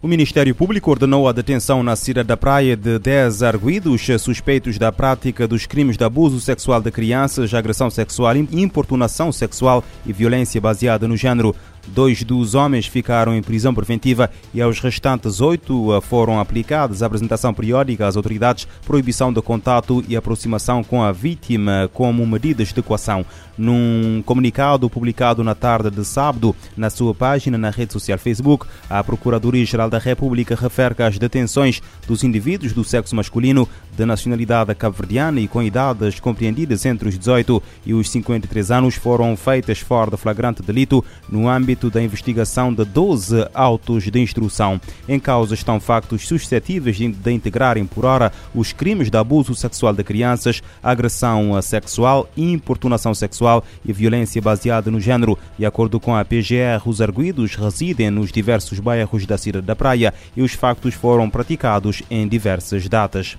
O Ministério Público ordenou a detenção na cidade da Praia de 10 arguídos suspeitos da prática dos crimes de abuso sexual de crianças, agressão sexual, importunação sexual e violência baseada no género. Dois dos homens ficaram em prisão preventiva e aos restantes oito eh, foram aplicadas a apresentação periódica às autoridades, proibição de contato e aproximação com a vítima como medidas de equação. Num comunicado publicado na tarde de sábado na sua página na rede social Facebook, a Procuradoria-Geral da República refere que as detenções dos indivíduos do sexo masculino de nacionalidade cabo-verdiana e com idades compreendidas entre os 18 e os 53 anos foram feitas fora de flagrante delito no âmbito da investigação de 12 autos de instrução. Em causa estão factos suscetíveis de, de integrarem por hora os crimes de abuso sexual de crianças, agressão sexual, importunação sexual e violência baseada no género. De acordo com a PGR, os arguídos residem nos diversos bairros da cidade da Praia e os factos foram praticados em diversas datas.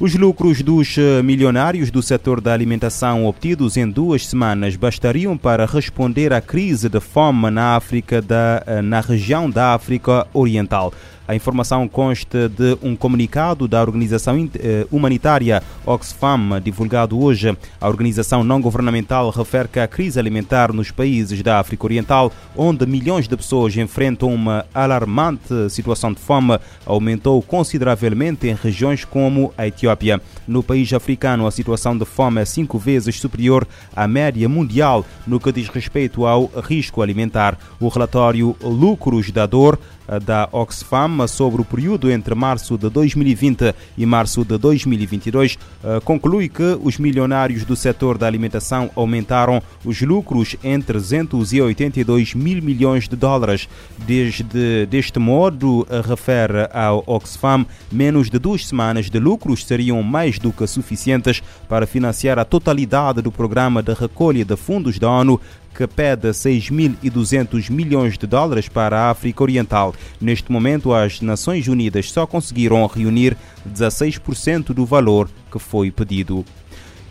Os lucros dos eh, milionários do setor da alimentação obtidos em duas semanas bastariam para responder à crise de fome na África da, eh, na região da África Oriental. A informação consta de um comunicado da organização eh, humanitária Oxfam, divulgado hoje. A organização não governamental refere que a crise alimentar nos países da África Oriental, onde milhões de pessoas enfrentam uma alarmante situação de fome, aumentou consideravelmente em regiões como a Etiópia. No país africano, a situação de fome é cinco vezes superior à média mundial no que diz respeito ao risco alimentar. O relatório Lucros da Dor da Oxfam sobre o período entre março de 2020 e março de 2022 eh, conclui que os milionários do setor da alimentação aumentaram os lucros em 382 mil milhões de dólares. Desde deste modo, refere ao Oxfam, menos de duas semanas de lucros seriam mais do que suficientes para financiar a totalidade do programa de recolha de fundos da ONU que pede 6.200 milhões de dólares para a África Oriental. Neste momento, as Nações Unidas só conseguiram reunir 16% do valor que foi pedido.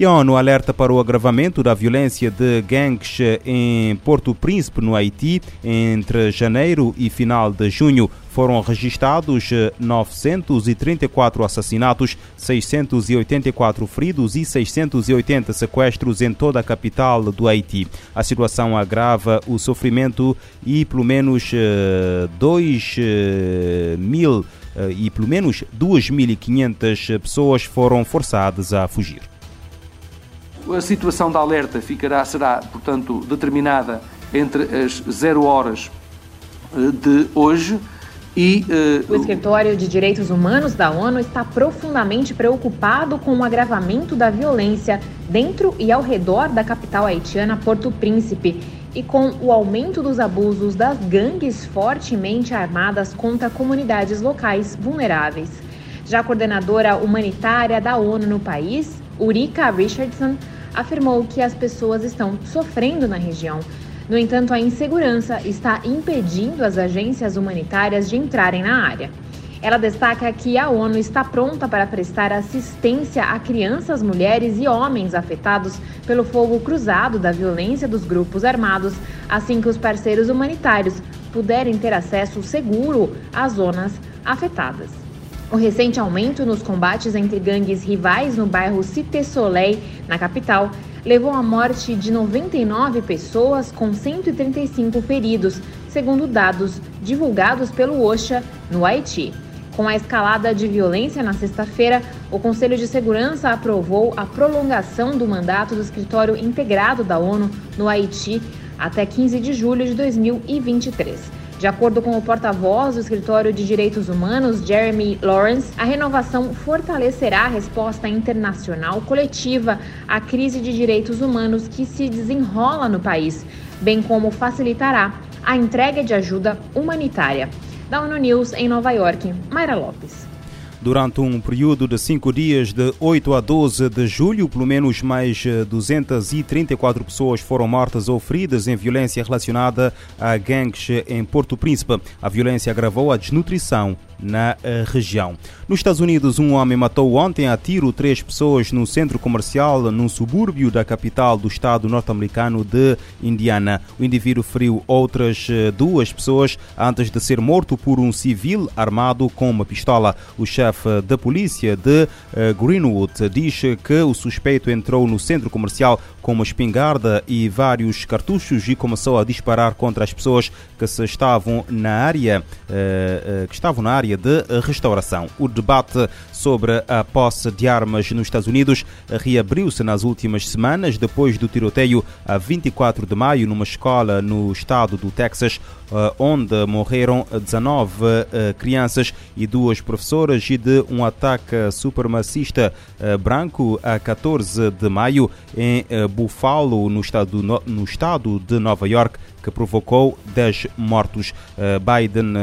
E a ONU alerta para o agravamento da violência de gangues em Porto Príncipe, no Haiti, entre janeiro e final de junho. Foram registrados 934 assassinatos, 684 feridos e 680 sequestros em toda a capital do Haiti. A situação agrava o sofrimento e pelo menos 2 mil e pelo menos 2.500 pessoas foram forçadas a fugir. A situação de alerta ficará, será, portanto, determinada entre as 0 horas eh, de hoje e. Uh, o Escritório de Direitos Humanos da ONU está profundamente preocupado com o agravamento da violência dentro e ao redor da capital haitiana Porto Príncipe e com o aumento dos abusos das gangues fortemente armadas contra comunidades locais vulneráveis. Já a coordenadora humanitária da ONU no país, Urika Richardson, afirmou que as pessoas estão sofrendo na região. No entanto, a insegurança está impedindo as agências humanitárias de entrarem na área. Ela destaca que a ONU está pronta para prestar assistência a crianças, mulheres e homens afetados pelo fogo cruzado da violência dos grupos armados, assim que os parceiros humanitários puderem ter acesso seguro às zonas afetadas. O recente aumento nos combates entre gangues rivais no bairro Cité Soleil, na capital, levou à morte de 99 pessoas, com 135 feridos, segundo dados divulgados pelo OSHA no Haiti. Com a escalada de violência na sexta-feira, o Conselho de Segurança aprovou a prolongação do mandato do escritório integrado da ONU no Haiti até 15 de julho de 2023. De acordo com o porta-voz do Escritório de Direitos Humanos, Jeremy Lawrence, a renovação fortalecerá a resposta internacional coletiva à crise de direitos humanos que se desenrola no país, bem como facilitará a entrega de ajuda humanitária. Da ONU News em Nova York, Mayra Lopes. Durante um período de cinco dias, de 8 a 12 de julho, pelo menos mais 234 pessoas foram mortas ou feridas em violência relacionada a gangues em Porto Príncipe. A violência agravou a desnutrição na eh, região. Nos Estados Unidos, um homem matou ontem a tiro três pessoas no centro comercial num subúrbio da capital do estado norte-americano de Indiana. O indivíduo feriu outras eh, duas pessoas antes de ser morto por um civil armado com uma pistola. O chefe da polícia de eh, Greenwood diz que o suspeito entrou no centro comercial com uma espingarda e vários cartuchos e começou a disparar contra as pessoas que estavam na área que estavam na área área de restauração. O debate sobre a posse de armas nos Estados Unidos reabriu-se nas últimas semanas, depois do tiroteio a 24 de maio numa escola no estado do Texas, eh, onde morreram 19 eh, crianças e duas professoras, e de um ataque supremacista eh, branco a 14 de maio em Buffalo, no estado, no estado de Nova York, que provocou 10 mortos. Biden,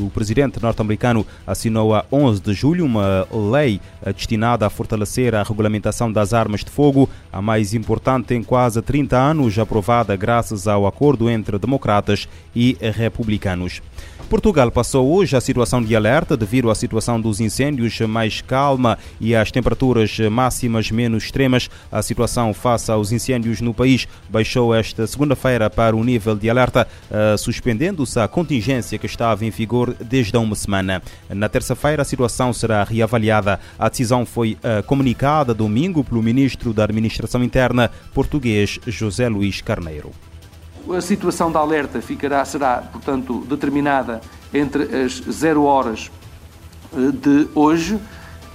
o presidente norte-americano, assinou a 11 de julho uma lei destinada a fortalecer a regulamentação das armas de fogo, a mais importante em quase 30 anos, aprovada graças ao acordo entre democratas e republicanos. Portugal passou hoje a situação de alerta devido à situação dos incêndios mais calma e às temperaturas máximas menos extremas. A situação face aos incêndios no país baixou esta segunda-feira para o nível de alerta, eh, suspendendo-se a contingência que estava em vigor desde há uma semana. Na terça-feira, a situação será reavaliada. A decisão foi uh, comunicada domingo pelo ministro da Administração Interna português José Luís Carneiro. A situação de alerta ficará, será, portanto, determinada entre as 0 horas uh, de hoje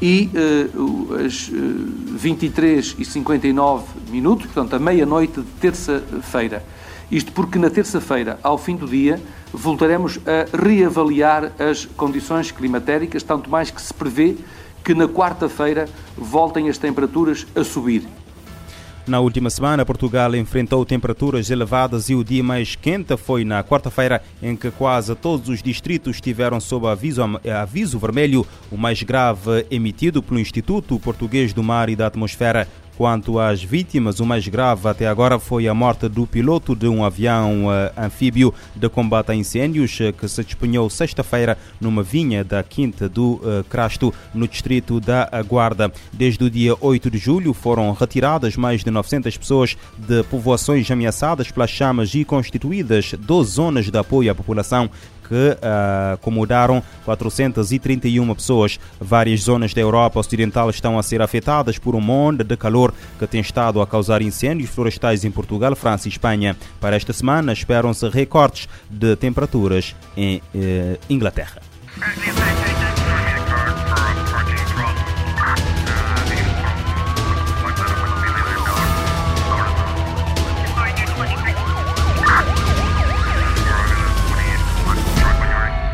e uh, as 23 e 59 minutos, portanto, a meia-noite de terça-feira. Isto porque na terça-feira, ao fim do dia, voltaremos a reavaliar as condições climatéricas, tanto mais que se prevê que na quarta-feira voltem as temperaturas a subir. Na última semana, Portugal enfrentou temperaturas elevadas e o dia mais quente foi na quarta-feira, em que quase todos os distritos tiveram sob aviso, aviso vermelho, o mais grave emitido pelo Instituto Português do Mar e da Atmosfera. Quanto às vítimas, o mais grave até agora foi a morte do piloto de um avião uh, anfíbio de combate a incêndios uh, que se despenhou sexta-feira numa vinha da Quinta do uh, Crasto, no distrito da Guarda. Desde o dia 8 de julho foram retiradas mais de 900 pessoas de povoações ameaçadas pelas chamas e constituídas 12 zonas de apoio à população que uh, acomodaram 431 pessoas. Várias zonas da Europa Ocidental estão a ser afetadas por um onda de calor que tem estado a causar incêndios florestais em Portugal, França e Espanha. Para esta semana, esperam-se recortes de temperaturas em uh, Inglaterra.